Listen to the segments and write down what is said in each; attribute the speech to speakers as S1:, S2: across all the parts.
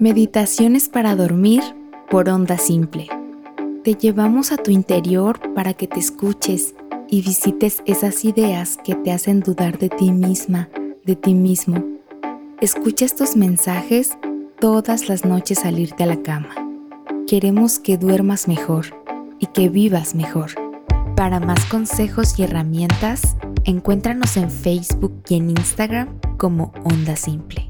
S1: Meditaciones para dormir por onda simple. Te llevamos a tu interior para que te escuches y visites esas ideas que te hacen dudar de ti misma, de ti mismo. Escucha estos mensajes todas las noches al irte a la cama. Queremos que duermas mejor y que vivas mejor. Para más consejos y herramientas, encuéntranos en Facebook y en Instagram como Onda Simple.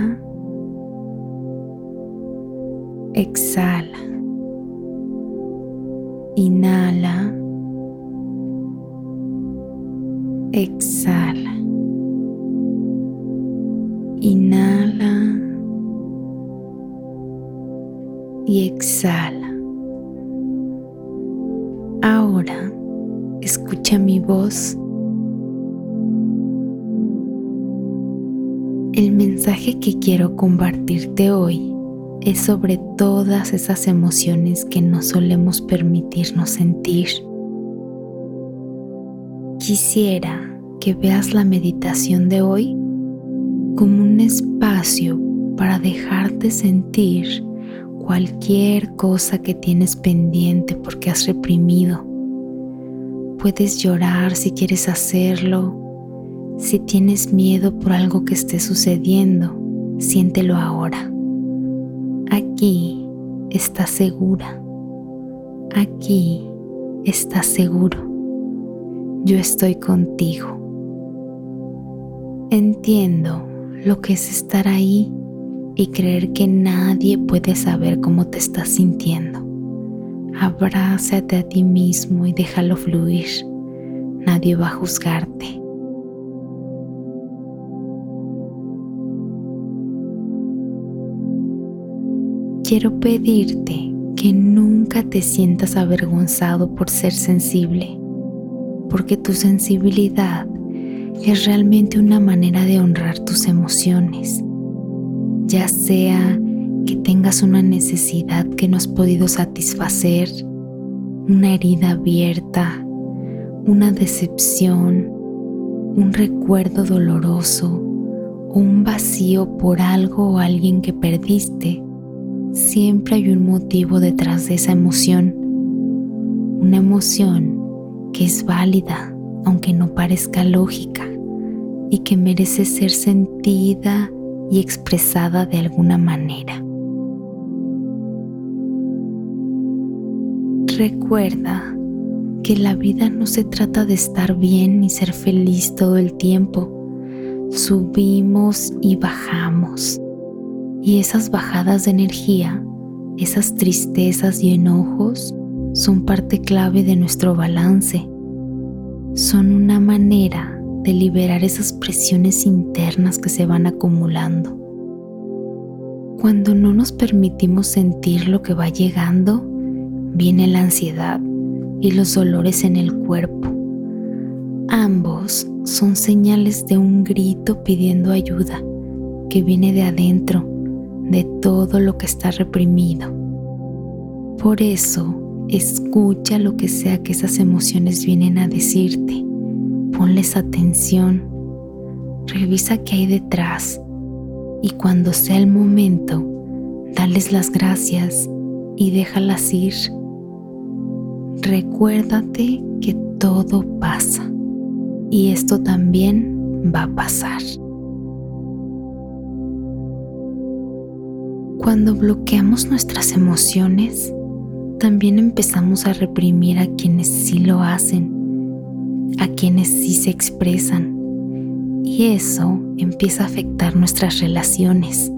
S1: Exhala. Inhala. Exhala. Inhala. Y exhala. Ahora escucha mi voz. El mensaje que quiero compartirte hoy es sobre todas esas emociones que no solemos permitirnos sentir. Quisiera que veas la meditación de hoy como un espacio para dejarte sentir cualquier cosa que tienes pendiente porque has reprimido. Puedes llorar si quieres hacerlo. Si tienes miedo por algo que esté sucediendo, siéntelo ahora. Aquí estás segura. Aquí estás seguro. Yo estoy contigo. Entiendo lo que es estar ahí y creer que nadie puede saber cómo te estás sintiendo. Abrázate a ti mismo y déjalo fluir. Nadie va a juzgarte. Quiero pedirte que nunca te sientas avergonzado por ser sensible, porque tu sensibilidad es realmente una manera de honrar tus emociones, ya sea que tengas una necesidad que no has podido satisfacer, una herida abierta, una decepción, un recuerdo doloroso o un vacío por algo o alguien que perdiste siempre hay un motivo detrás de esa emoción. Una emoción que es válida, aunque no parezca lógica, y que merece ser sentida y expresada de alguna manera. Recuerda que la vida no se trata de estar bien y ser feliz todo el tiempo. Subimos y bajamos y esas bajadas de energía, esas tristezas y enojos son parte clave de nuestro balance. Son una manera de liberar esas presiones internas que se van acumulando. Cuando no nos permitimos sentir lo que va llegando, viene la ansiedad y los dolores en el cuerpo. Ambos son señales de un grito pidiendo ayuda que viene de adentro de todo lo que está reprimido. Por eso, escucha lo que sea que esas emociones vienen a decirte. Ponles atención. Revisa qué hay detrás. Y cuando sea el momento, dales las gracias y déjalas ir. Recuérdate que todo pasa. Y esto también va a pasar. Cuando bloqueamos nuestras emociones, también empezamos a reprimir a quienes sí lo hacen, a quienes sí se expresan. Y eso empieza a afectar nuestras relaciones.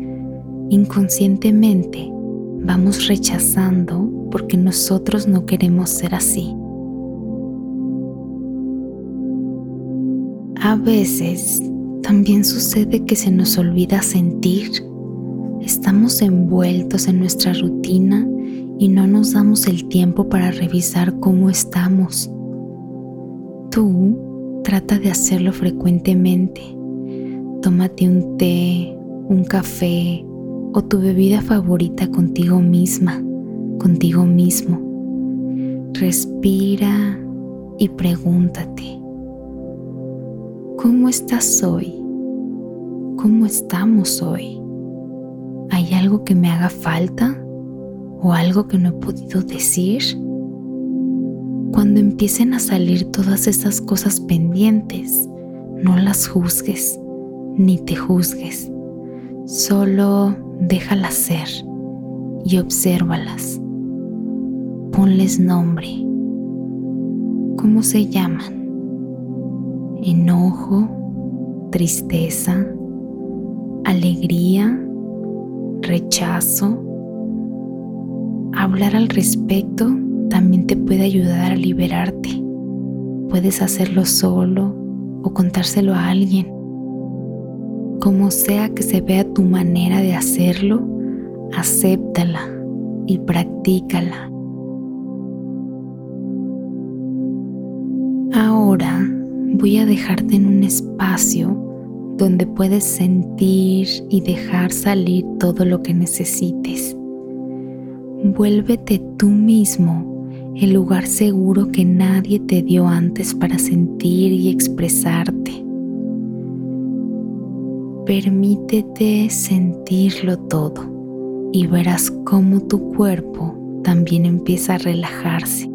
S1: Inconscientemente vamos rechazando porque nosotros no queremos ser así. A veces también sucede que se nos olvida sentir. Estamos envueltos en nuestra rutina y no nos damos el tiempo para revisar cómo estamos. Tú trata de hacerlo frecuentemente. Tómate un té, un café o tu bebida favorita contigo misma, contigo mismo. Respira y pregúntate, ¿cómo estás hoy? ¿Cómo estamos hoy? ¿Hay algo que me haga falta o algo que no he podido decir? Cuando empiecen a salir todas esas cosas pendientes, no las juzgues ni te juzgues. Solo déjalas ser y obsérvalas. Ponles nombre. ¿Cómo se llaman? Enojo, tristeza, alegría, rechazo. Hablar al respecto también te puede ayudar a liberarte. Puedes hacerlo solo o contárselo a alguien. Como sea que se vea tu manera de hacerlo, acéptala y practícala. Ahora voy a dejarte en un espacio donde puedes sentir y dejar salir todo lo que necesites. Vuélvete tú mismo el lugar seguro que nadie te dio antes para sentir y expresarte. Permítete sentirlo todo y verás cómo tu cuerpo también empieza a relajarse.